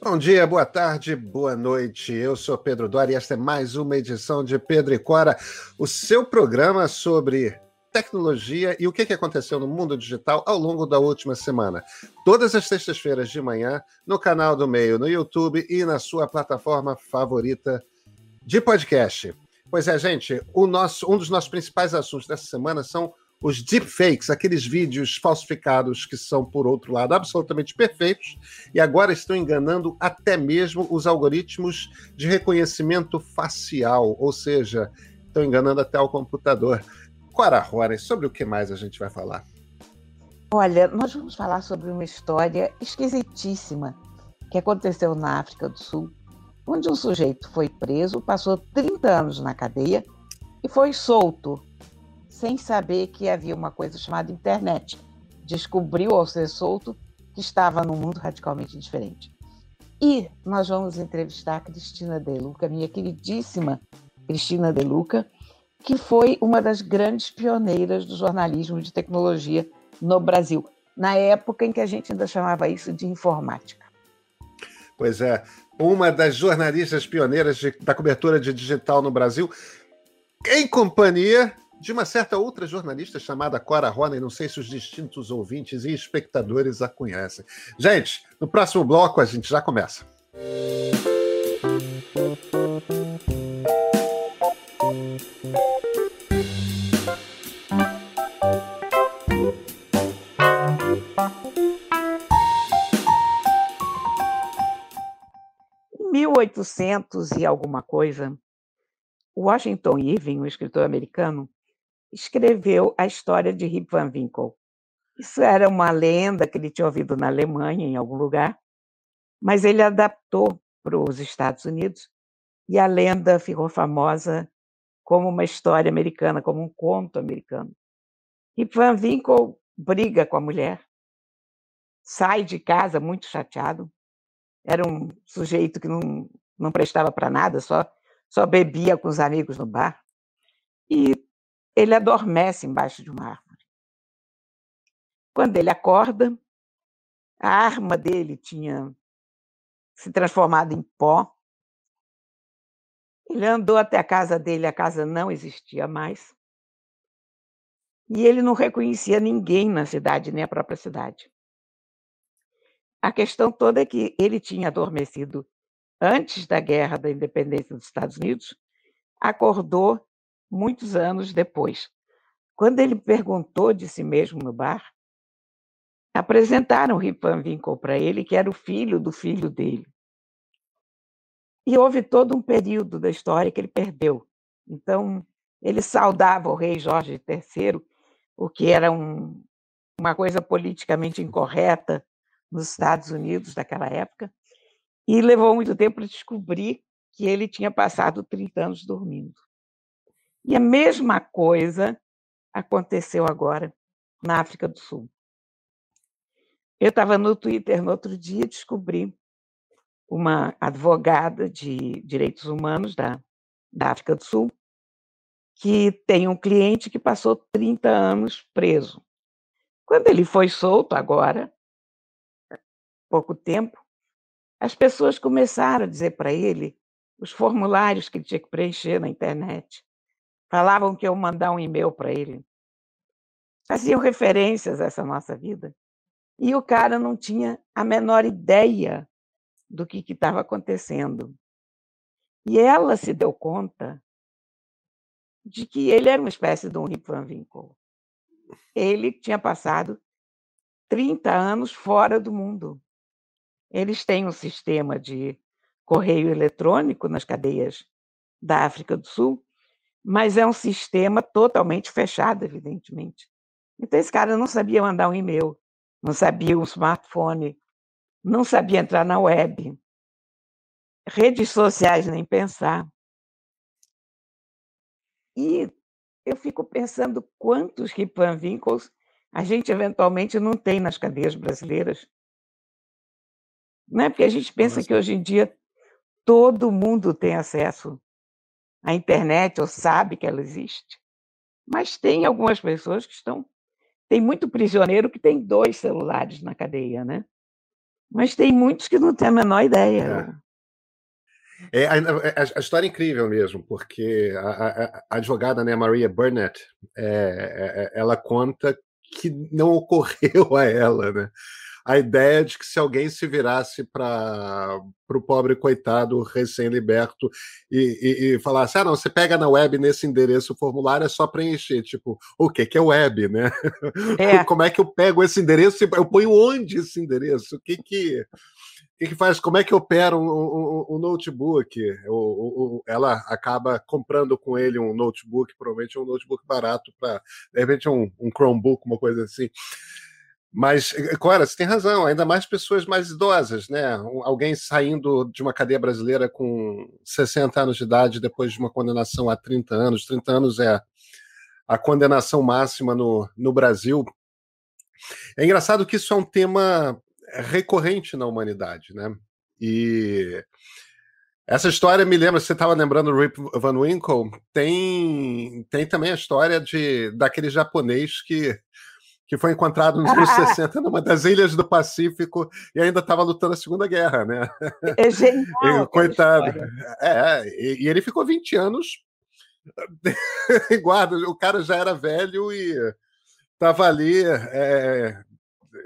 Bom dia, boa tarde, boa noite. Eu sou Pedro Dória e esta é mais uma edição de Pedro e Cora, o seu programa sobre tecnologia e o que aconteceu no mundo digital ao longo da última semana. Todas as sextas-feiras de manhã, no canal do Meio, no YouTube e na sua plataforma favorita de podcast. Pois é, gente, o nosso, um dos nossos principais assuntos dessa semana são os deepfakes, aqueles vídeos falsificados que são, por outro lado, absolutamente perfeitos e agora estão enganando até mesmo os algoritmos de reconhecimento facial, ou seja, estão enganando até o computador. Cora Rory, sobre o que mais a gente vai falar? Olha, nós vamos falar sobre uma história esquisitíssima que aconteceu na África do Sul, onde um sujeito foi preso, passou 30 anos na cadeia e foi solto sem saber que havia uma coisa chamada internet. Descobriu ao ser solto que estava num mundo radicalmente diferente. E nós vamos entrevistar a Cristina De Luca, minha queridíssima Cristina De Luca, que foi uma das grandes pioneiras do jornalismo de tecnologia no Brasil, na época em que a gente ainda chamava isso de informática. Pois é, uma das jornalistas pioneiras de, da cobertura de digital no Brasil, em companhia de uma certa outra jornalista chamada Cora Rona, não sei se os distintos ouvintes e espectadores a conhecem. Gente, no próximo bloco a gente já começa. Em 1800 e alguma coisa, Washington Irving, um escritor americano, escreveu a história de Rip Van Winkle. Isso era uma lenda que ele tinha ouvido na Alemanha, em algum lugar, mas ele adaptou para os Estados Unidos e a lenda ficou famosa como uma história americana, como um conto americano. Rip Van Winkle briga com a mulher, sai de casa muito chateado. Era um sujeito que não, não prestava para nada, só, só bebia com os amigos no bar. E ele adormece embaixo de uma árvore. Quando ele acorda, a arma dele tinha se transformado em pó. Ele andou até a casa dele, a casa não existia mais. E ele não reconhecia ninguém na cidade, nem a própria cidade. A questão toda é que ele tinha adormecido antes da guerra da independência dos Estados Unidos, acordou muitos anos depois. Quando ele perguntou de si mesmo no bar, apresentaram Rip Van Winkle para ele, que era o filho do filho dele. E houve todo um período da história que ele perdeu. Então, ele saudava o rei Jorge III, o que era um, uma coisa politicamente incorreta nos Estados Unidos daquela época, e levou muito tempo para descobrir que ele tinha passado 30 anos dormindo. E a mesma coisa aconteceu agora na África do Sul. Eu estava no Twitter no outro dia e descobri uma advogada de direitos humanos da, da África do Sul que tem um cliente que passou 30 anos preso. Quando ele foi solto agora, pouco tempo, as pessoas começaram a dizer para ele os formulários que ele tinha que preencher na internet, Falavam que eu mandar um e-mail para ele. Faziam referências a essa nossa vida. E o cara não tinha a menor ideia do que estava acontecendo. E ela se deu conta de que ele era uma espécie de um Rip Van Winkle. Ele tinha passado 30 anos fora do mundo. Eles têm um sistema de correio eletrônico nas cadeias da África do Sul mas é um sistema totalmente fechado, evidentemente. Então, esse cara não sabia mandar um e-mail, não sabia um smartphone, não sabia entrar na web, redes sociais, nem pensar. E eu fico pensando quantos Ripan Winkles a gente eventualmente não tem nas cadeias brasileiras. Não é porque a gente pensa Nossa. que hoje em dia todo mundo tem acesso a internet ou sabe que ela existe. Mas tem algumas pessoas que estão. Tem muito prisioneiro que tem dois celulares na cadeia, né? Mas tem muitos que não têm a menor ideia. É. É, a, a, a, história é incrível mesmo, porque a, a advogada, né, Maria Burnett, é, é, é, ela conta que não ocorreu a ela, né? A ideia de que se alguém se virasse para o pobre coitado recém-liberto e, e, e, falasse: ah, não, você pega na web nesse endereço o formulário, é só preencher. Tipo, o que, que é web, né? É. Como é que eu pego esse endereço? Eu ponho onde esse endereço? O que que. O que, que faz? Como é que opera um, um, um notebook? O, o, ela acaba comprando com ele um notebook, provavelmente um notebook barato para, de repente, um, um Chromebook, uma coisa assim. Mas, eh, Cora, você tem razão, ainda mais pessoas mais idosas, né? Alguém saindo de uma cadeia brasileira com 60 anos de idade depois de uma condenação a 30 anos. 30 anos é a condenação máxima no, no Brasil. É engraçado que isso é um tema recorrente na humanidade, né? E essa história me lembra, você estava lembrando Rip Van Winkle, tem, tem também a história de daquele japonês que que foi encontrado nos anos 60 numa das ilhas do Pacífico e ainda estava lutando a Segunda Guerra, né? É genial. Coitado. É, e, e, ele ficou 20 anos guarda. O cara já era velho e estava ali. É,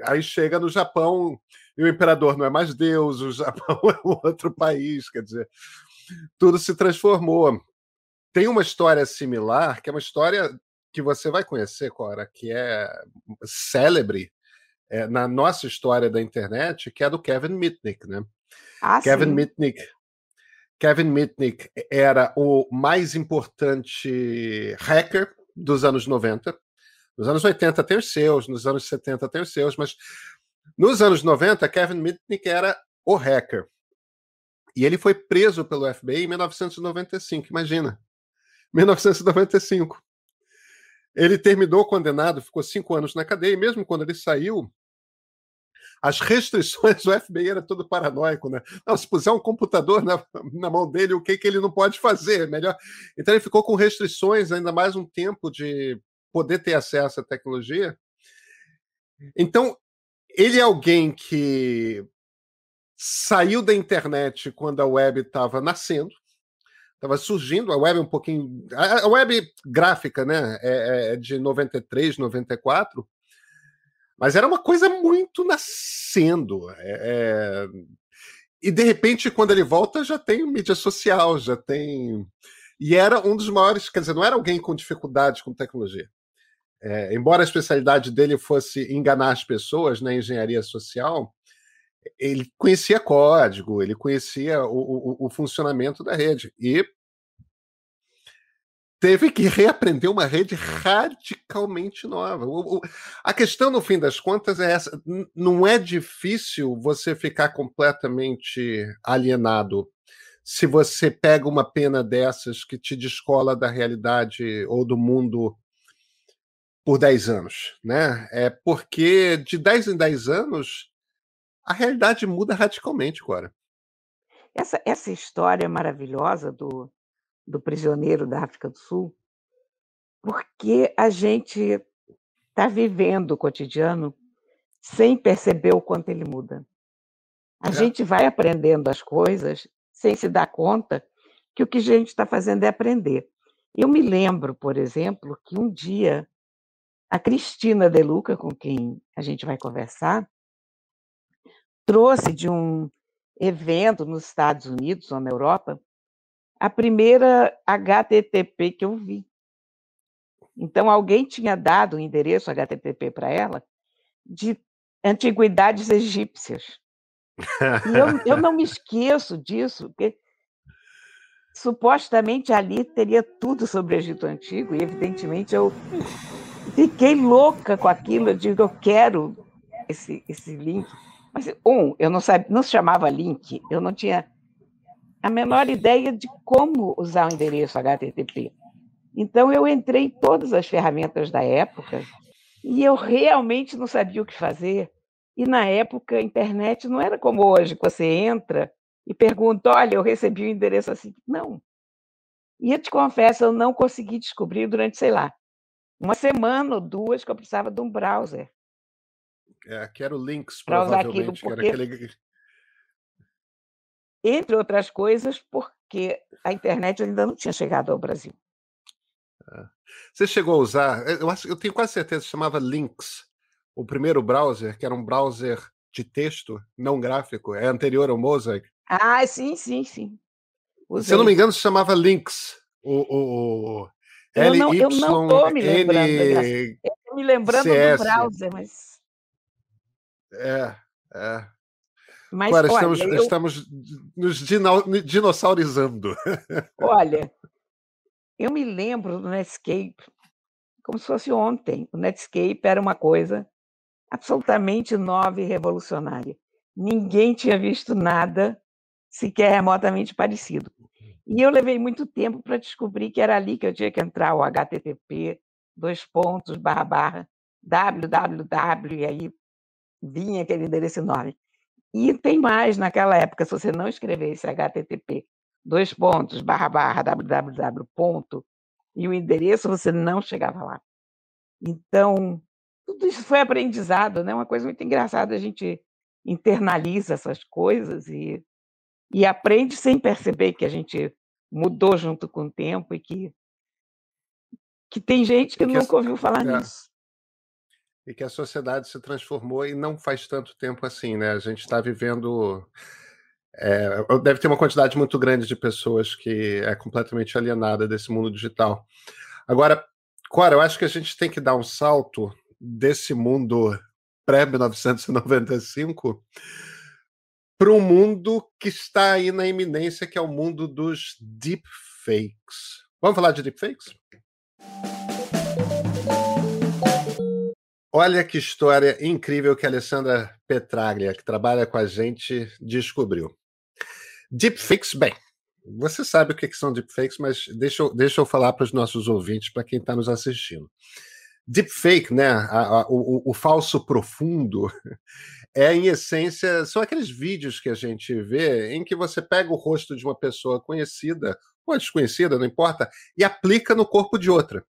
aí chega no Japão e o imperador não é mais Deus, o Japão é um outro país, quer dizer, tudo se transformou. Tem uma história similar, que é uma história que você vai conhecer, Cora, que é célebre é, na nossa história da internet, que é do Kevin Mitnick, né? Ah, Kevin sim. Mitnick. Kevin Mitnick era o mais importante hacker dos anos 90. Nos anos 80 tem os seus, nos anos 70 tem os seus, mas nos anos 90, Kevin Mitnick era o hacker. E ele foi preso pelo FBI em 1995, imagina. 1995. Ele terminou condenado, ficou cinco anos na cadeia, e mesmo quando ele saiu, as restrições, o FBI era todo paranoico, né? Não, se puser um computador na, na mão dele, o que, que ele não pode fazer? Melhor. Então ele ficou com restrições ainda mais um tempo de poder ter acesso à tecnologia. Então, ele é alguém que saiu da internet quando a web estava nascendo, estava surgindo, a web um pouquinho. A, web gráfica, né? É, é de 93, 94. Mas era uma coisa muito nascendo. É, é... E de repente, quando ele volta, já tem mídia social, já tem. E era um dos maiores, quer dizer, não era alguém com dificuldade com tecnologia. É, embora a especialidade dele fosse enganar as pessoas na engenharia social, ele conhecia código, ele conhecia o, o, o, funcionamento da rede e teve que reaprender uma rede radicalmente nova. O, a questão, no fim das contas, é essa: não é difícil você ficar completamente alienado se você pega uma pena dessas que te descola da realidade ou do mundo por 10 anos, né? É porque de 10 em 10 anos a realidade muda radicalmente, Cora. Essa, essa história maravilhosa do, do prisioneiro da África do Sul, porque a gente está vivendo o cotidiano sem perceber o quanto ele muda. A é. gente vai aprendendo as coisas sem se dar conta que o que a gente está fazendo é aprender. Eu me lembro, por exemplo, que um dia a Cristina De Luca, com quem a gente vai conversar, trouxe de um evento nos Estados Unidos ou na Europa a primeira HTTP que eu vi. Então, alguém tinha dado o endereço HTTP para ela de antiguidades egípcias. E eu, eu não me esqueço disso, porque supostamente ali teria tudo sobre o Egito Antigo, e evidentemente eu fiquei louca com aquilo. Eu digo, eu quero esse, esse link. Mas, um, eu não sabia, não se chamava link, eu não tinha a menor ideia de como usar o endereço HTTP. Então, eu entrei em todas as ferramentas da época e eu realmente não sabia o que fazer. E, na época, a internet não era como hoje, que você entra e pergunta: olha, eu recebi o endereço assim. Não. E eu te confesso, eu não consegui descobrir durante, sei lá, uma semana ou duas que eu precisava de um browser. É, que era o Lynx, provavelmente. Usar aquilo, porque... aquele... Entre outras coisas, porque a internet ainda não tinha chegado ao Brasil. É. Você chegou a usar, eu, acho, eu tenho quase certeza, chamava Lynx, o primeiro browser, que era um browser de texto, não gráfico, é anterior ao Mosaic. Ah, sim, sim, sim. Usei. Se eu não me engano, se chamava Lynx. O, o, o não, eu não tô me lembrando. Eu me lembrando do browser, mas. É, é. Mas, Agora, olha, estamos, eu... estamos nos dinossaurizando. Olha, eu me lembro do Netscape como se fosse ontem. O Netscape era uma coisa absolutamente nova e revolucionária. Ninguém tinha visto nada sequer remotamente parecido. E eu levei muito tempo para descobrir que era ali que eu tinha que entrar, o HTTP, dois pontos, barra, barra, www, e aí vinha aquele endereço enorme. E tem mais, naquela época, se você não escrevesse HTTP, dois pontos, barra, barra, www, ponto, e o endereço, você não chegava lá. Então, tudo isso foi aprendizado, né? Uma coisa muito engraçada, a gente internaliza essas coisas e e aprende sem perceber que a gente mudou junto com o tempo e que, que tem gente que, que nunca a, ouviu falar é, nisso. E que a sociedade se transformou e não faz tanto tempo assim, né? A gente está vivendo. É, deve ter uma quantidade muito grande de pessoas que é completamente alienada desse mundo digital. Agora, Cora, eu acho que a gente tem que dar um salto desse mundo pré-1995 para um mundo que está aí na iminência, que é o mundo dos deepfakes. Vamos falar de deepfakes? Olha que história incrível que a Alessandra Petraglia, que trabalha com a gente, descobriu. Deepfakes, bem, você sabe o que são deepfakes, mas deixa eu, deixa eu falar para os nossos ouvintes, para quem está nos assistindo. Deepfake, né, a, a, o, o falso profundo, é, em essência, são aqueles vídeos que a gente vê em que você pega o rosto de uma pessoa conhecida ou desconhecida, não importa, e aplica no corpo de outra.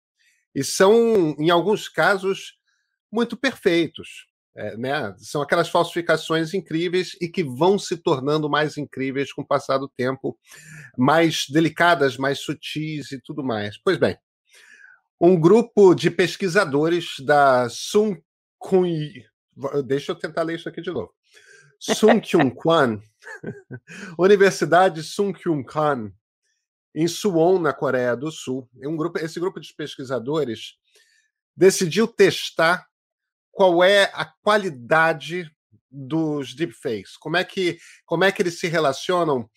E são, em alguns casos, muito perfeitos. É, né? São aquelas falsificações incríveis e que vão se tornando mais incríveis com o passar do tempo, mais delicadas, mais sutis e tudo mais. Pois bem, um grupo de pesquisadores da Sun Kun Deixa eu tentar ler isso aqui de novo. Sun Kyung Kwan, Universidade Sun Kyung Kwan, em Suwon, na Coreia do Sul. Um grupo, esse grupo de pesquisadores decidiu testar qual é a qualidade dos deepfakes, como é que, como é que eles se relacionam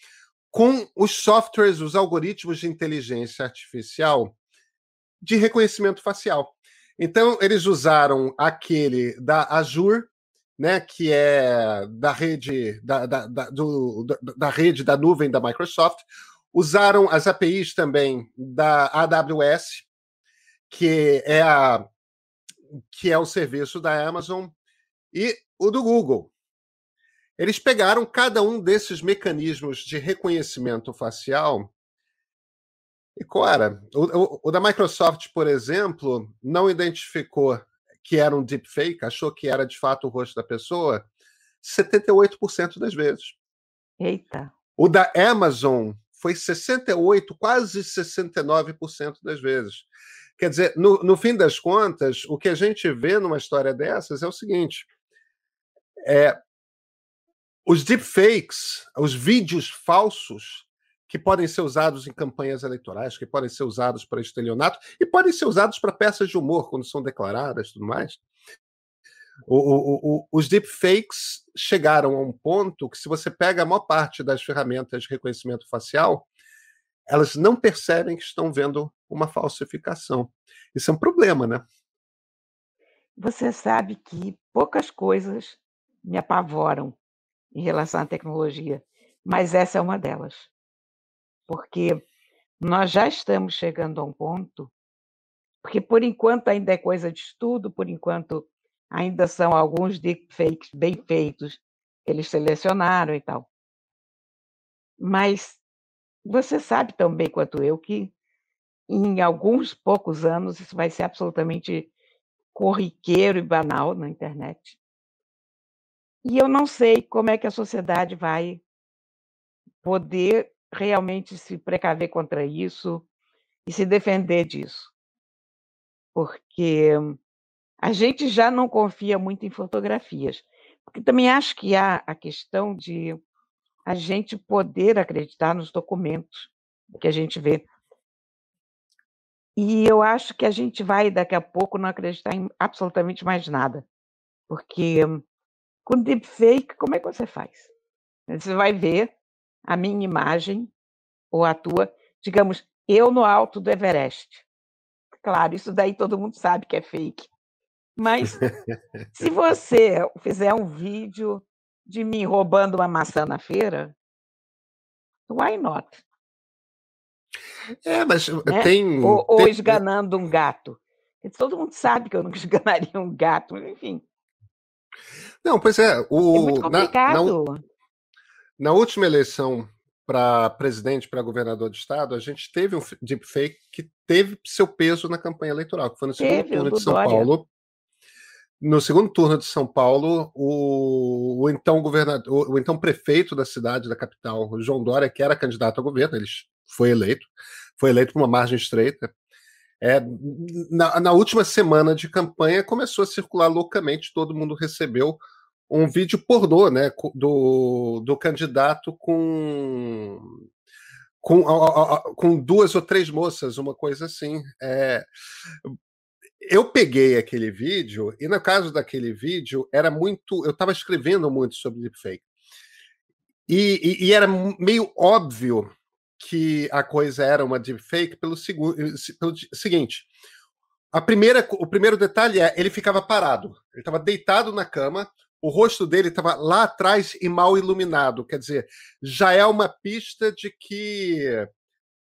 com os softwares, os algoritmos de inteligência artificial de reconhecimento facial. Então, eles usaram aquele da Azure, né, que é da rede da, da, da, do, da, rede da nuvem da Microsoft, usaram as APIs também da AWS, que é a que é o serviço da Amazon e o do Google. Eles pegaram cada um desses mecanismos de reconhecimento facial e, Cora, o, o, o, da Microsoft, por exemplo, não identificou que era um deepfake, achou que era de fato o rosto da pessoa 78% das vezes. Eita. O da Amazon foi 68, quase 69% das vezes. Quer dizer, no, no fim das contas, o que a gente vê numa história dessas é o seguinte: é, os deepfakes, os vídeos falsos, que podem ser usados em campanhas eleitorais, que podem ser usados para estelionato e podem ser usados para peças de humor quando são declaradas, tudo mais. O, o, o, os deepfakes chegaram a um ponto que, se você pega a maior parte das ferramentas de reconhecimento facial, elas não percebem que estão vendo uma falsificação. Isso é um problema, né? Você sabe que poucas coisas me apavoram em relação à tecnologia, mas essa é uma delas porque nós já estamos chegando a um ponto, porque por enquanto ainda é coisa de estudo, por enquanto ainda são alguns deepfakes bem feitos, eles selecionaram e tal. Mas você sabe tão bem quanto eu que em alguns poucos anos isso vai ser absolutamente corriqueiro e banal na internet. E eu não sei como é que a sociedade vai poder realmente se precaver contra isso e se defender disso. Porque a gente já não confia muito em fotografias. Porque também acho que há a questão de a gente poder acreditar nos documentos que a gente vê. E eu acho que a gente vai, daqui a pouco, não acreditar em absolutamente mais nada. Porque com deepfake, como é que você faz? Você vai ver a minha imagem ou a tua, digamos, eu no alto do Everest. Claro, isso daí todo mundo sabe que é fake. Mas se você fizer um vídeo de mim roubando uma maçã na feira, why not? É, mas né? tem. Ou, ou tem... esganando um gato. Todo mundo sabe que eu nunca esganaria um gato, enfim. Não, pois é. O, é muito complicado. Na, na, na última eleição para presidente, para governador de estado, a gente teve um deepfake que teve seu peso na campanha eleitoral, que foi no segundo teve, turno de São Dória. Paulo. No segundo turno de São Paulo, o, o então governador, o, o, então prefeito da cidade, da capital, João Dória, que era candidato a governo, ele foi eleito, foi eleito por uma margem estreita. É, na, na última semana de campanha começou a circular loucamente, todo mundo recebeu um vídeo pornô, né, do, do candidato com com, com duas ou três moças, uma coisa assim. É, eu peguei aquele vídeo e no caso daquele vídeo era muito, eu estava escrevendo muito sobre deepfake e, e, e, era meio óbvio que a coisa era uma deepfake pelo, pelo seguinte. A primeira, o primeiro detalhe é ele ficava parado, ele estava deitado na cama o rosto dele estava lá atrás e mal iluminado. Quer dizer, já é uma pista de que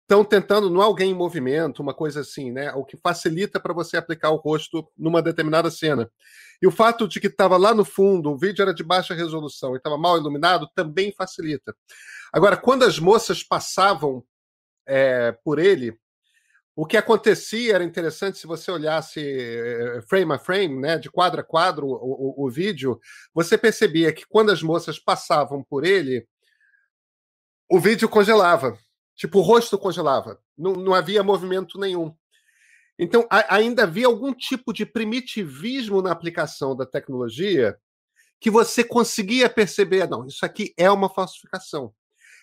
estão tentando, não é alguém em movimento, uma coisa assim, né? O que facilita para você aplicar o rosto numa determinada cena. E o fato de que estava lá no fundo, o vídeo era de baixa resolução e estava mal iluminado, também facilita. Agora, quando as moças passavam é, por ele, o que acontecia era interessante se você olhasse eh, frame a frame, né, de quadro a quadro, o, o, o vídeo, você percebia que quando as moças passavam por ele, o vídeo congelava. Tipo, o rosto congelava. Não, não havia movimento nenhum. Então, a, ainda havia algum tipo de primitivismo na aplicação da tecnologia que você conseguia perceber, não, isso aqui é uma falsificação.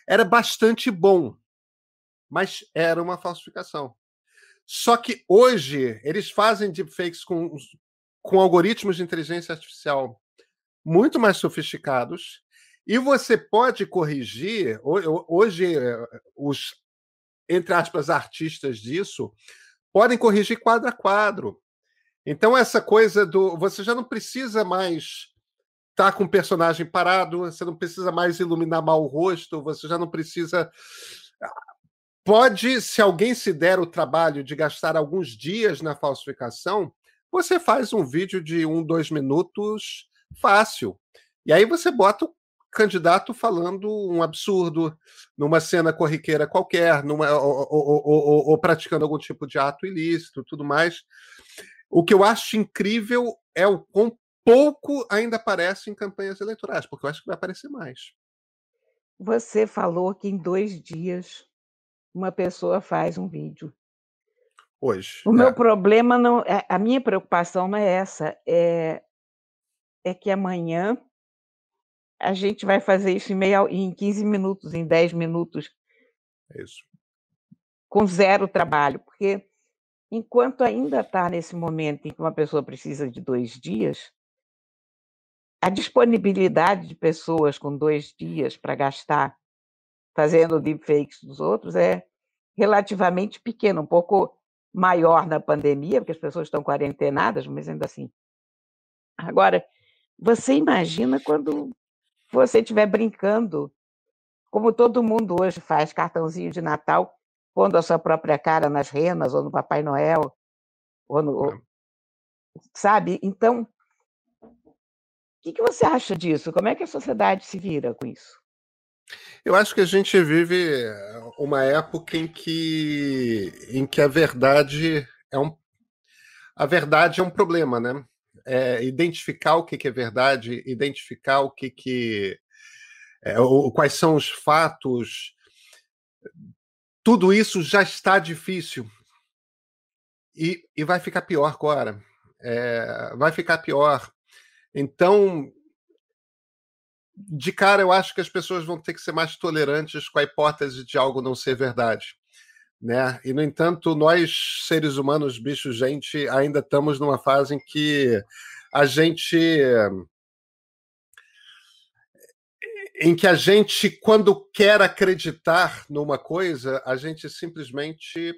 Era bastante bom, mas era uma falsificação. Só que hoje eles fazem deepfakes com, com algoritmos de inteligência artificial muito mais sofisticados e você pode corrigir. Hoje, eh, os, entre aspas, artistas disso podem corrigir quadro a quadro. Então, essa coisa do. Você já não precisa mais tá com o personagem parado, você não precisa mais iluminar mal o rosto, você já não precisa pode, se alguém se der o trabalho de gastar alguns dias na falsificação, você faz um vídeo de um, dois minutos fácil. E aí você bota o candidato falando um absurdo numa cena corriqueira qualquer, numa, ou, ou, ou, ou praticando algum tipo de ato ilícito, tudo mais. O que eu acho incrível é o quão pouco ainda aparece em campanhas eleitorais, porque eu acho que vai aparecer mais. Você falou que em dois dias uma pessoa faz um vídeo. Hoje. O é. meu problema não, é, a minha preocupação não é essa, é, é que amanhã a gente vai fazer isso em, meia, em 15 minutos, em 10 minutos. É isso. Com zero trabalho, porque enquanto ainda está nesse momento em que uma pessoa precisa de dois dias, a disponibilidade de pessoas com dois dias para gastar fazendo deepfakes dos outros é relativamente pequeno, um pouco maior na pandemia, porque as pessoas estão quarentenadas, mas ainda assim. Agora, você imagina quando você estiver brincando, como todo mundo hoje faz cartãozinho de Natal, pondo a sua própria cara nas renas ou no Papai Noel, ou no, é. sabe? Então, que, que você acha disso? Como é que a sociedade se vira com isso? Eu acho que a gente vive uma época em que, em que a verdade é um, a verdade é um problema, né? é, identificar o que, que, é verdade, identificar o que, que é, o, quais são os fatos. Tudo isso já está difícil e, e vai ficar pior agora. É, vai ficar pior. Então, de cara, eu acho que as pessoas vão ter que ser mais tolerantes com a hipótese de algo não ser verdade. Né? E, no entanto, nós, seres humanos, bichos, gente, ainda estamos numa fase em que a gente. Em que a gente, quando quer acreditar numa coisa, a gente simplesmente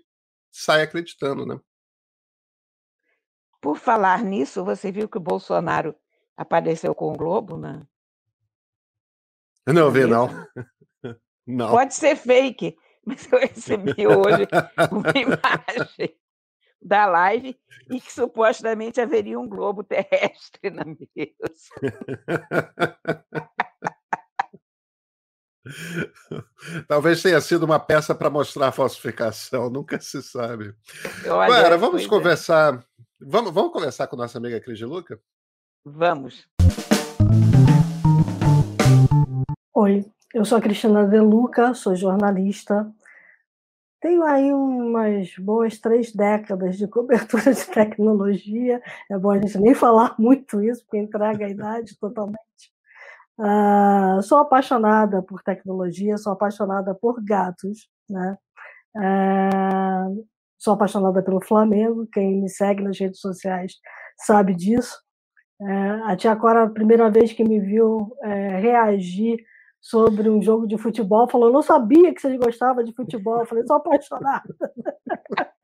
sai acreditando, né? Por falar nisso, você viu que o Bolsonaro apareceu com o Globo, né? Não vi, não. não. Pode ser fake, mas eu recebi hoje uma imagem da live e que supostamente haveria um globo terrestre na mesa. Talvez tenha sido uma peça para mostrar a falsificação, nunca se sabe. Agora, vamos é. conversar. É. Vamos, vamos conversar com nossa amiga Cris de Luca? Vamos. Oi, eu sou a Cristina De Luca, sou jornalista. Tenho aí umas boas três décadas de cobertura de tecnologia. É bom a gente nem falar muito isso, porque entrega a idade totalmente. Uh, sou apaixonada por tecnologia, sou apaixonada por gatos, né? Uh, sou apaixonada pelo Flamengo. Quem me segue nas redes sociais sabe disso. Uh, a tia Cora, a primeira vez que me viu é, reagir sobre um jogo de futebol, falou: Não sabia que vocês gostavam de futebol. Eu falei: Sou apaixonada.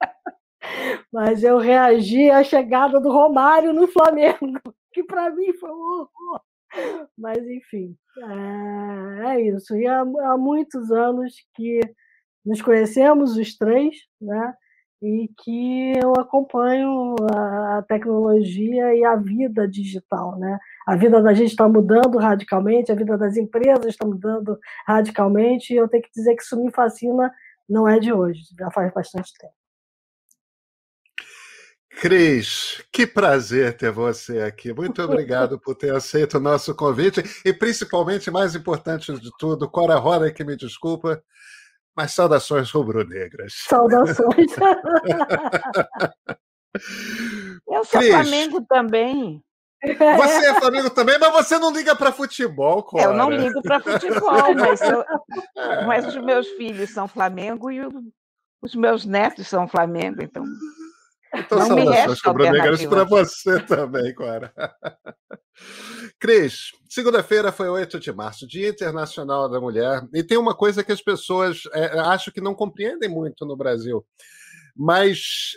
Mas eu reagi à chegada do Romário no Flamengo, que para mim foi um horror. Mas, enfim, é, é isso. E há, há, muitos anos que nos conhecemos, os três, né? E que eu acompanho a tecnologia e a vida digital. Né? A vida da gente está mudando radicalmente, a vida das empresas está mudando radicalmente, e eu tenho que dizer que isso me fascina, não é de hoje, já faz bastante tempo. Cris, que prazer ter você aqui. Muito obrigado por ter aceito o nosso convite e, principalmente, mais importante de tudo, Cora Roda, que me desculpa, mas saudações rubro-negras. Saudações. Eu sou Cris, Flamengo também. Você é Flamengo também, mas você não liga para futebol, Cora. Eu não ligo para futebol, mas, eu, mas os meus filhos são Flamengo e os meus netos são Flamengo, então então, não saudações rubro-negras para você também, Cora. Cris, segunda-feira foi 8 de março, Dia Internacional da Mulher, e tem uma coisa que as pessoas é, acho que não compreendem muito no Brasil, mas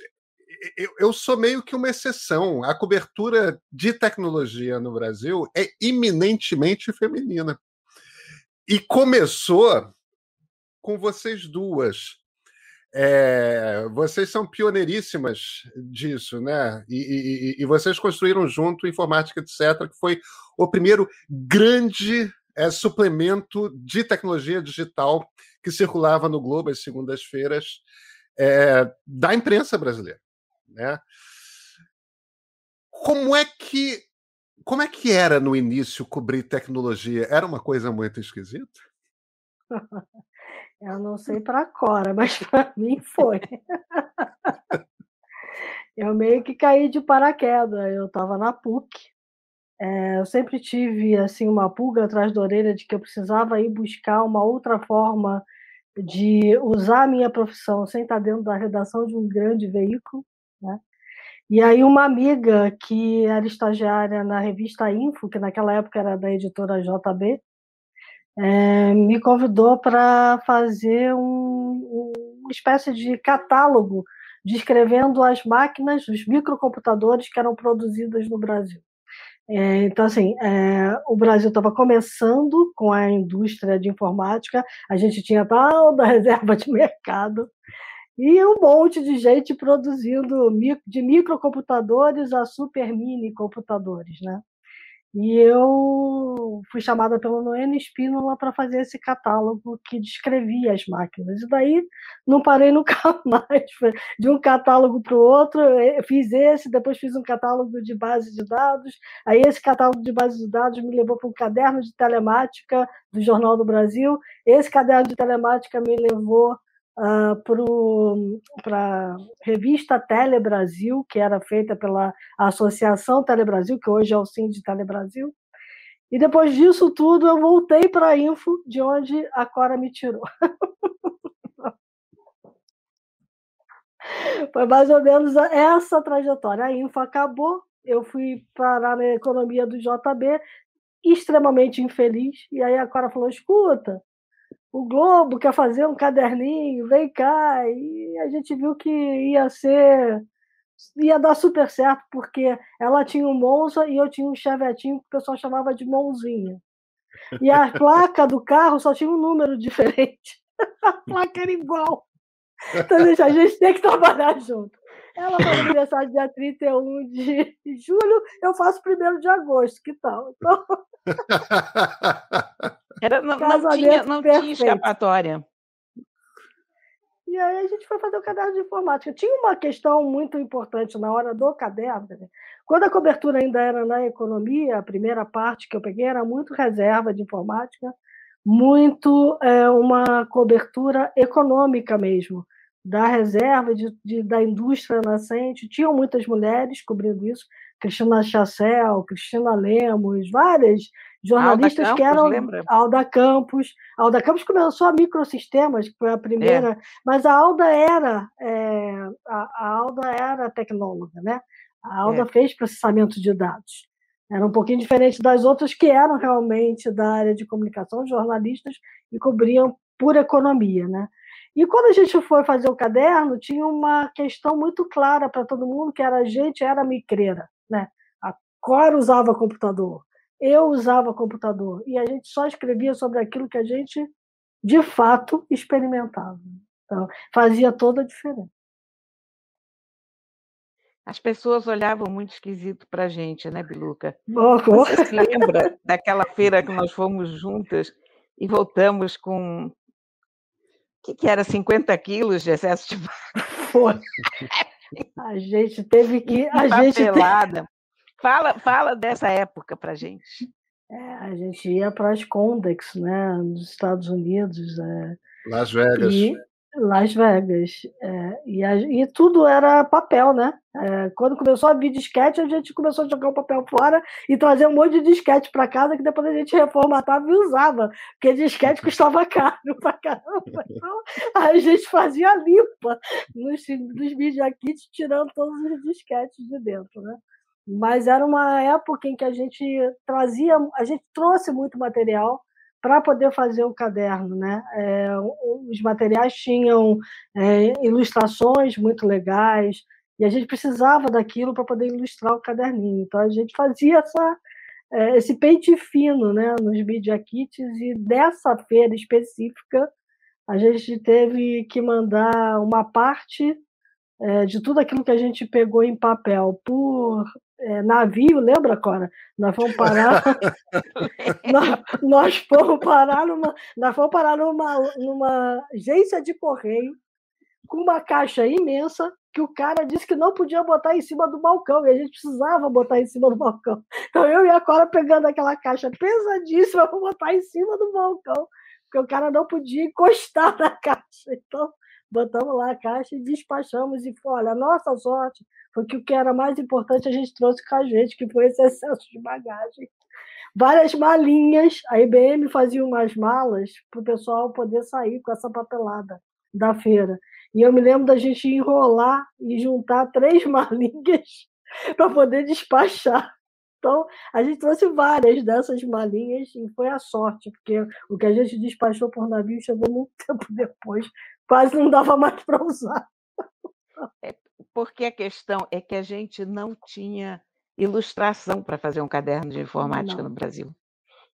eu, eu, sou meio que uma exceção. A cobertura de tecnologia no Brasil é eminentemente feminina. E começou com vocês duas. É, vocês são pioneiríssimas disso, né? E, e, e, vocês construíram junto Informática, etc., que foi o primeiro grande é, suplemento de tecnologia digital que circulava no Globo às segundas-feiras é, da imprensa brasileira, né? Como é que como é que era no início cobrir tecnologia? Era uma coisa muito esquisita? Eu não sei para Cora, mas para mim foi. eu meio que caí de paraquedas. Eu estava na PUC. É, eu sempre tive assim uma pulga atrás da orelha de que eu precisava ir buscar uma outra forma de usar a minha profissão sem estar dentro da redação de um grande veículo, né? E aí uma amiga que era estagiária na revista Info, que naquela época era da editora JB, é, me convidou para fazer um, uma espécie de catálogo descrevendo as máquinas, os microcomputadores que eram produzidos no Brasil. É, então, assim, é, o Brasil estava começando com a indústria de informática, a gente tinha tal da reserva de mercado, e um monte de gente produzindo de microcomputadores a super mini computadores, né? E eu fui chamada pelo Noêmio Espínola para fazer esse catálogo que descrevia as máquinas. E daí não parei nunca mais. De um catálogo para o outro, fiz esse, depois fiz um catálogo de base de dados. Aí esse catálogo de base de dados me levou para um caderno de telemática do Jornal do Brasil. Esse caderno de telemática me levou uh, para a revista Tele Brasil, que era feita pela Associação Tele Brasil, que hoje é o Sim de Tele Brasil. E depois disso tudo, eu voltei para a Info, de onde a Cora me tirou. Foi mais ou menos essa trajetória. A Info acabou, eu fui parar na economia do JB, extremamente infeliz. E aí a Cora falou: escuta, o Globo quer fazer um caderninho, vem cá. E a gente viu que ia ser. Ia dar super certo, porque ela tinha um Monza e eu tinha um Chevetinho que o pessoal chamava de mãozinha. E a placa do carro só tinha um número diferente. A placa era igual. Então, a gente tem que trabalhar junto. Ela faz aniversário dia 31 de julho, eu faço 1 de agosto, que tal? Então... Era, não, não, tinha, não tinha escapatória. E aí a gente foi fazer o caderno de informática. Tinha uma questão muito importante na hora do caderno. Quando a cobertura ainda era na economia, a primeira parte que eu peguei era muito reserva de informática, muito é, uma cobertura econômica mesmo da reserva, de, de, da indústria nascente. Tinham muitas mulheres cobrindo isso, Cristina Chassel, Cristina Lemos, várias jornalistas Campos, que eram lembra? Alda Campos. Alda Campos começou a Microsistemas, que foi a primeira, é. mas a Alda era é, a, a, Alda era tecnóloga, né? A Alda é. fez processamento de dados. Era um pouquinho diferente das outras que eram realmente da área de comunicação, jornalistas e cobriam por economia, né? E quando a gente foi fazer o caderno, tinha uma questão muito clara para todo mundo, que era a gente era micreira, né? A Cora usava computador, eu usava computador, e a gente só escrevia sobre aquilo que a gente, de fato, experimentava. Então, fazia toda a diferença. As pessoas olhavam muito esquisito para a gente, né, Biluca? Você se lembra daquela feira que nós fomos juntas e voltamos com que, que era 50 quilos de excesso de Foi. A gente teve que. A gente. Fala, fala dessa época para gente. É, a gente ia para as Condex, né, nos Estados Unidos. É, Las Vegas. E, Las Vegas. É, e, a, e, tudo era papel, né? É, quando começou a vir disquete, a gente começou a jogar o papel fora e trazer um monte de disquete para casa que depois a gente reformatava e usava, porque disquete custava caro para caramba. Então a gente fazia limpa nos, nos media kits, tirando todos os disquetes de dentro, né? Mas era uma época em que a gente trazia, a gente trouxe muito material para poder fazer o caderno. Né? É, os materiais tinham é, ilustrações muito legais, e a gente precisava daquilo para poder ilustrar o caderninho. Então a gente fazia essa, é, esse pente fino né, nos Media Kits, e dessa feira específica a gente teve que mandar uma parte é, de tudo aquilo que a gente pegou em papel por é, navio, lembra, Cora? Nós fomos parar. nós, nós, fomos parar numa. Nós fomos parar numa, numa agência de correio com uma caixa imensa que o cara disse que não podia botar em cima do balcão, e a gente precisava botar em cima do balcão. Então eu e a Cora pegando aquela caixa pesadíssima para botar em cima do balcão, porque o cara não podia encostar na caixa. Então, botamos lá a caixa e despachamos, e foi, olha, a nossa sorte porque o que era mais importante a gente trouxe com a gente, que foi esse excesso de bagagem. Várias malinhas, a IBM fazia umas malas para o pessoal poder sair com essa papelada da feira. E eu me lembro da gente enrolar e juntar três malinhas para poder despachar. Então, a gente trouxe várias dessas malinhas e foi a sorte, porque o que a gente despachou por navio chegou muito tempo depois, quase não dava mais para usar. É, porque a questão é que a gente não tinha ilustração para fazer um caderno de informática não. no Brasil.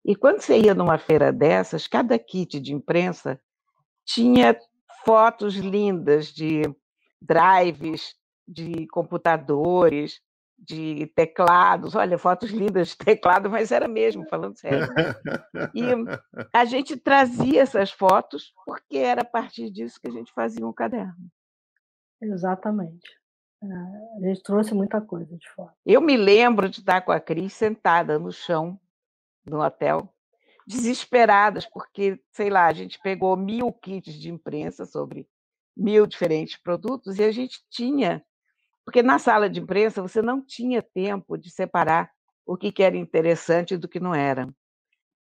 E quando você ia numa feira dessas, cada kit de imprensa tinha fotos lindas de drives, de computadores, de teclados, olha, fotos lindas de teclado, mas era mesmo, falando sério. E a gente trazia essas fotos porque era a partir disso que a gente fazia um caderno. Exatamente. É, a gente trouxe muita coisa de fora. Eu me lembro de estar com a Cris sentada no chão do hotel, desesperadas, porque, sei lá, a gente pegou mil kits de imprensa sobre mil diferentes produtos e a gente tinha porque na sala de imprensa você não tinha tempo de separar o que, era interessante do que não era.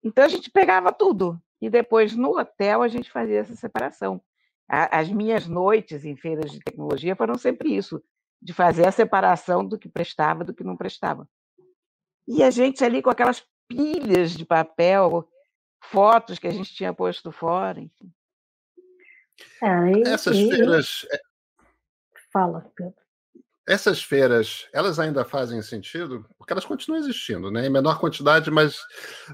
Então a gente pegava tudo e depois no hotel a gente fazia essa separação. As minhas noites em feiras de tecnologia foram sempre isso, de fazer a separação do que prestava do que não prestava. E a gente ali com aquelas pilhas de papel, fotos que a gente tinha posto fora, enfim. É, e, Essas e, feiras. É Fala, Pedro. Essas feiras, elas ainda fazem sentido? Porque elas continuam existindo, né? Em menor quantidade, mas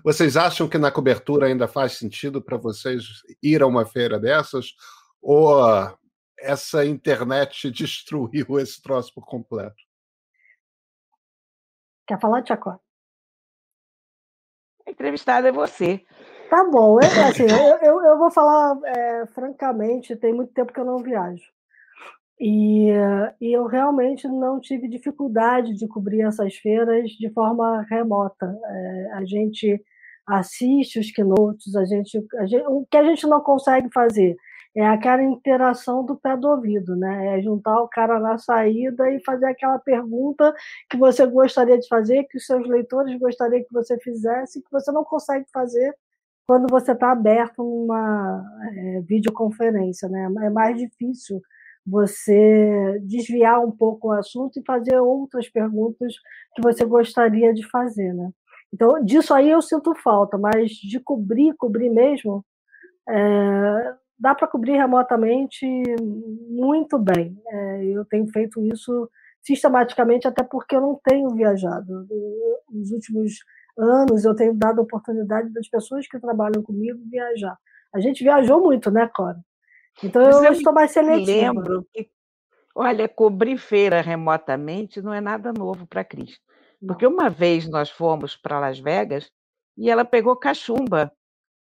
vocês acham que na cobertura ainda faz sentido para vocês ir a uma feira dessas? Ou essa internet destruiu esse troço por completo? Quer falar, Tiago? A entrevistada é você. Tá bom, eu, assim, eu, eu, eu vou falar é, francamente, tem muito tempo que eu não viajo. E, e, eu realmente não tive dificuldade de cobrir essas feiras de forma remota. É, a gente assiste os keynotes, a gente, a gente, o que a gente não consegue fazer é aquela interação do pé do ouvido, né? É juntar o cara na saída e fazer aquela pergunta que você gostaria de fazer, que os seus leitores gostariam que você fizesse, que você não consegue fazer quando você está aberto numa é, videoconferência, né? É mais difícil você desviar um pouco o assunto e fazer outras perguntas que você gostaria de fazer, né? Então, disso aí eu sinto falta, mas de cobrir, cobrir mesmo, é, dá para cobrir remotamente muito bem. É, eu tenho feito isso sistematicamente, até porque eu não tenho viajado. Nos últimos anos, eu tenho dado oportunidade das pessoas que trabalham comigo viajar. A gente viajou muito, né, Cora? Então eu, eu estou mais seletiva. lembro que, olha, cobrir feira remotamente não é nada novo para a Cris. Porque uma vez nós fomos para Las Vegas e ela pegou cachumba,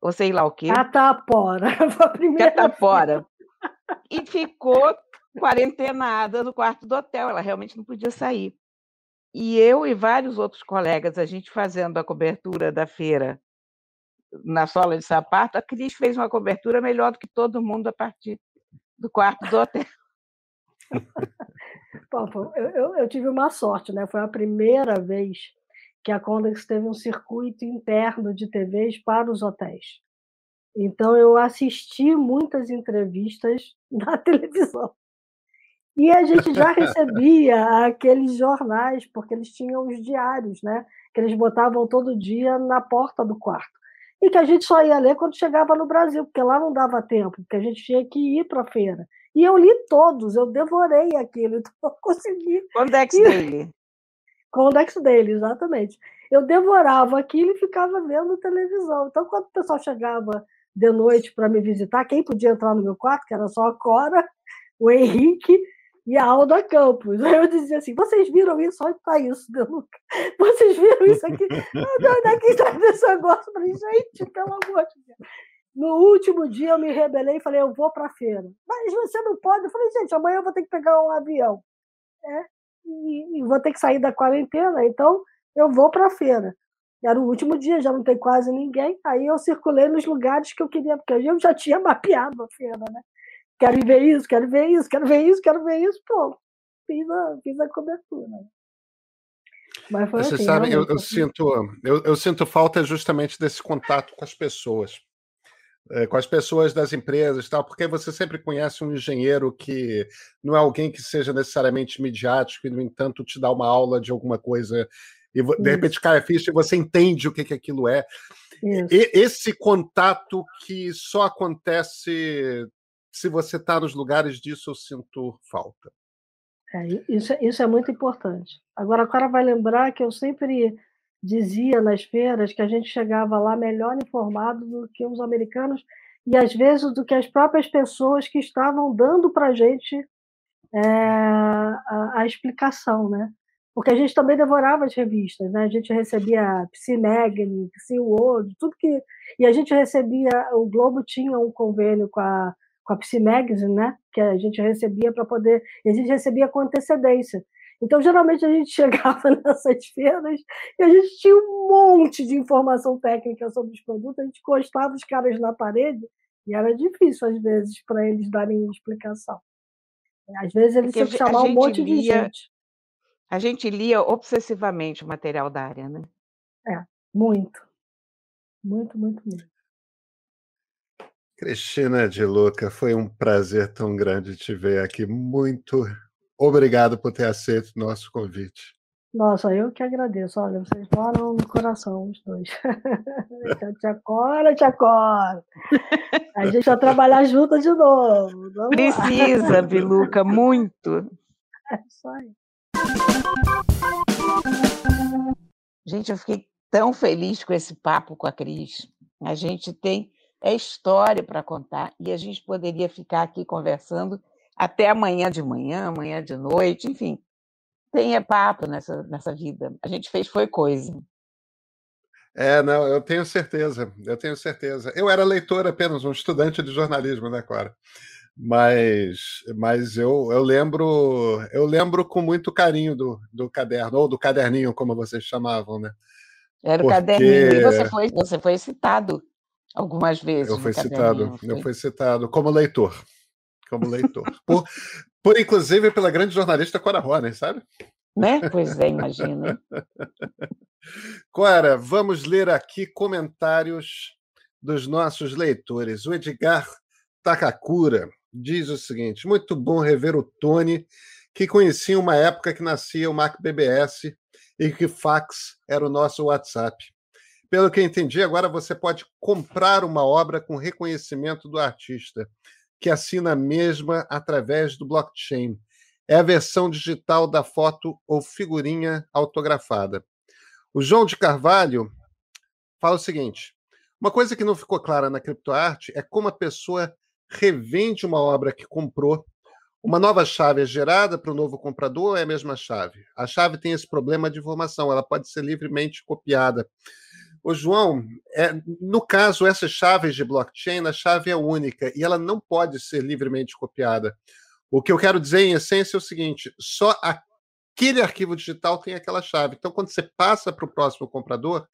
ou sei lá o quê. Catapora. Foi a primeira Catapora. e ficou quarentenada no quarto do hotel. Ela realmente não podia sair. E eu e vários outros colegas, a gente fazendo a cobertura da feira na sola de sapato, a Cris fez uma cobertura melhor do que todo mundo a partir do quarto do hotel. Bom, eu, eu, eu, tive uma sorte, né? Foi a primeira vez que a Condex teve um circuito interno de TVs para os hotéis. Então eu assisti muitas entrevistas na televisão. E a gente já recebia aqueles jornais, porque eles tinham os diários, né? Que eles botavam todo dia na porta do quarto e que a gente só ia ler quando chegava no Brasil, porque lá não dava tempo, porque a gente tinha que ir para a feira. E eu li todos, eu devorei aquilo, então eu consegui. Condex e... dele. Condex dele, exatamente. Eu devorava aquilo e ficava vendo televisão. Então, quando o pessoal chegava de noite para me visitar, quem podia entrar no meu quarto, que era só a Cora, o Henrique e a Alda Campos. Eu dizia assim: vocês viram isso? Olha tá isso, Deluca. Vocês viram isso aqui? Onde é que está esse negócio? Eu falei, gente, pelo amor de Deus. No último dia eu me rebelei e falei, eu vou para a feira. Mas você não pode. Eu falei, gente, amanhã eu vou ter que pegar um avião. É, e, e vou ter que sair da quarentena, então eu vou para a feira. Era o último dia, já não tem quase ninguém. Aí eu circulei nos lugares que eu queria, porque eu já tinha mapeado a feira, né? Quero ver isso, quero ver isso, quero ver isso, quero ver isso, pô, fiz a, fiz a cobertura. Mas foi Você assim, sabe, eu, eu sinto, eu, eu, sinto falta justamente desse contato com as pessoas, é, com as pessoas das empresas, tal, porque você sempre conhece um engenheiro que não é alguém que seja necessariamente midiático e no entanto te dá uma aula de alguma coisa e de repente cai a ficha e você entende o que, que aquilo é. Esse contato que só acontece se você está nos lugares disso, eu sinto falta. É, isso, isso é muito importante. Agora, o cara vai lembrar que eu sempre dizia nas feiras que a gente chegava lá melhor informado do que os americanos e às vezes do que as próprias pessoas que estavam dando para a gente é, a, a, explicação, né? porque a gente também devorava as revistas, né? A gente recebia Psy Magazine, Psy World, tudo que e a gente recebia, o Globo tinha um convênio com a com a Psy Magazine, né? Que a gente recebia para poder, e a gente recebia com antecedência. Então, geralmente, a gente chegava nessas feiras e a gente tinha um monte de informação técnica sobre os produtos, a gente encostava os caras na parede e era difícil, às vezes, para eles darem explicação. Às vezes, eles tinham que chamar um monte lia, de gente. A gente lia obsessivamente o material da área, né? É, muito. Muito, muito, muito. Cristina de Luca, foi um prazer tão grande te ver aqui. Muito obrigado por ter aceito o nosso convite. Nossa, eu que agradeço. Olha, vocês moram no coração, os dois. Tia Cora, tia Cora. A gente vai trabalhar junto de novo. Vamos Precisa, lá. Biluca, muito. É isso aí. Gente, eu fiquei tão feliz com esse papo com a Cris. A gente tem é história para contar e a gente poderia ficar aqui conversando até amanhã de manhã, amanhã de noite, enfim. Tem é papo nessa, nessa vida. A gente fez foi coisa. É, não, eu tenho certeza, eu tenho certeza. Eu era leitor apenas, um estudante de jornalismo, né, Clara? Mas, mas eu, eu lembro eu lembro com muito carinho do, do caderno, ou do caderninho, como vocês chamavam, né? Era o Porque... caderninho. E você foi, você foi citado algumas vezes. Eu fui citado, eu fui citado como leitor como leitor. Por, por inclusive pela grande jornalista Cora Horner, sabe? Né? Pois é, imagina. Cora, vamos ler aqui comentários dos nossos leitores. O Edgar Takakura diz o seguinte: muito bom rever o Tony, que conhecia uma época que nascia o Mac BBS e que fax era o nosso WhatsApp. Pelo que entendi, agora você pode comprar uma obra com reconhecimento do artista que assina a mesma através do blockchain. É a versão digital da foto ou figurinha autografada. O João de Carvalho fala o seguinte: uma coisa que não ficou clara na criptoarte é como a pessoa revende uma obra que comprou. Uma nova chave é gerada para o novo comprador ou é a mesma chave? A chave tem esse problema de informação, ela pode ser livremente copiada. O João, é, no caso, essas chaves de blockchain, a chave é única e ela não pode ser livremente copiada. O que eu quero dizer, em essência, é o seguinte: só aquele arquivo digital tem aquela chave. Então, quando você passa para o próximo comprador,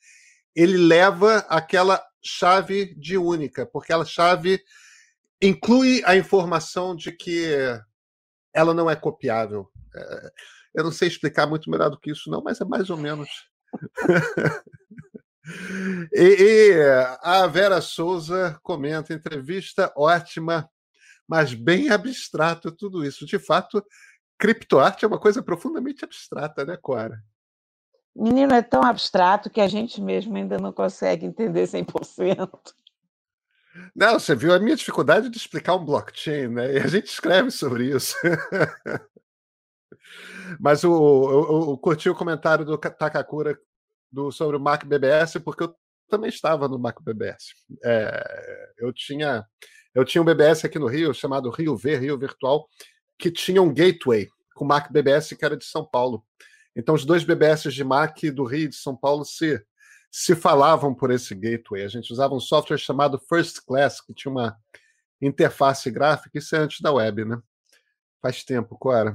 ele leva aquela chave de única, porque aquela chave inclui a informação de que ela não é copiável. É, eu não sei explicar muito melhor do que isso, não, mas é mais ou menos. E, e, a Vera Souza comenta: entrevista ótima, mas bem abstrato tudo isso. De fato, criptoarte é uma coisa profundamente abstrata, né, Cora? Menino, é tão abstrato que a gente mesmo ainda não consegue entender 100%. Não, você viu a minha dificuldade de explicar um blockchain, né? E a gente escreve sobre isso. Mas o, o, o, curti o comentário do Takakura do, sobre o Mac BBS, porque eu também estava no Mac BBS. É, eu tinha eu tinha um BBS aqui no Rio chamado Rio V, Rio Virtual, que tinha um gateway com Mac BBS que era de São Paulo. Então os dois BBS de Mac do Rio e de São Paulo se se falavam por esse gateway. A gente usava um software chamado First Class, que tinha uma interface gráfica, isso é antes da web, né? Faz tempo, Cora.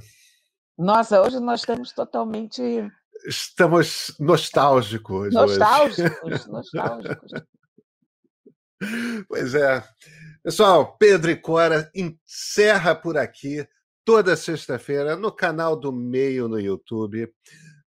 Nossa, hoje nós estamos totalmente Estamos nostálgicos. Nostálgicos, nostálgicos. Pois é. Pessoal, Pedro e Cora encerra por aqui toda sexta-feira no canal do Meio no YouTube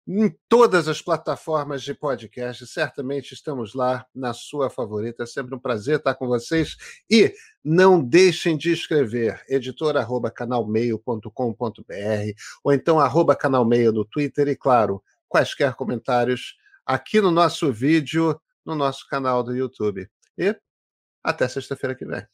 em todas as plataformas de podcast. Certamente estamos lá na sua favorita. É sempre um prazer estar com vocês. E não deixem de escrever editor@canalmeio.com.br ou então arroba canalmeio no Twitter e, claro, quaisquer comentários aqui no nosso vídeo, no nosso canal do YouTube. E até sexta-feira que vem.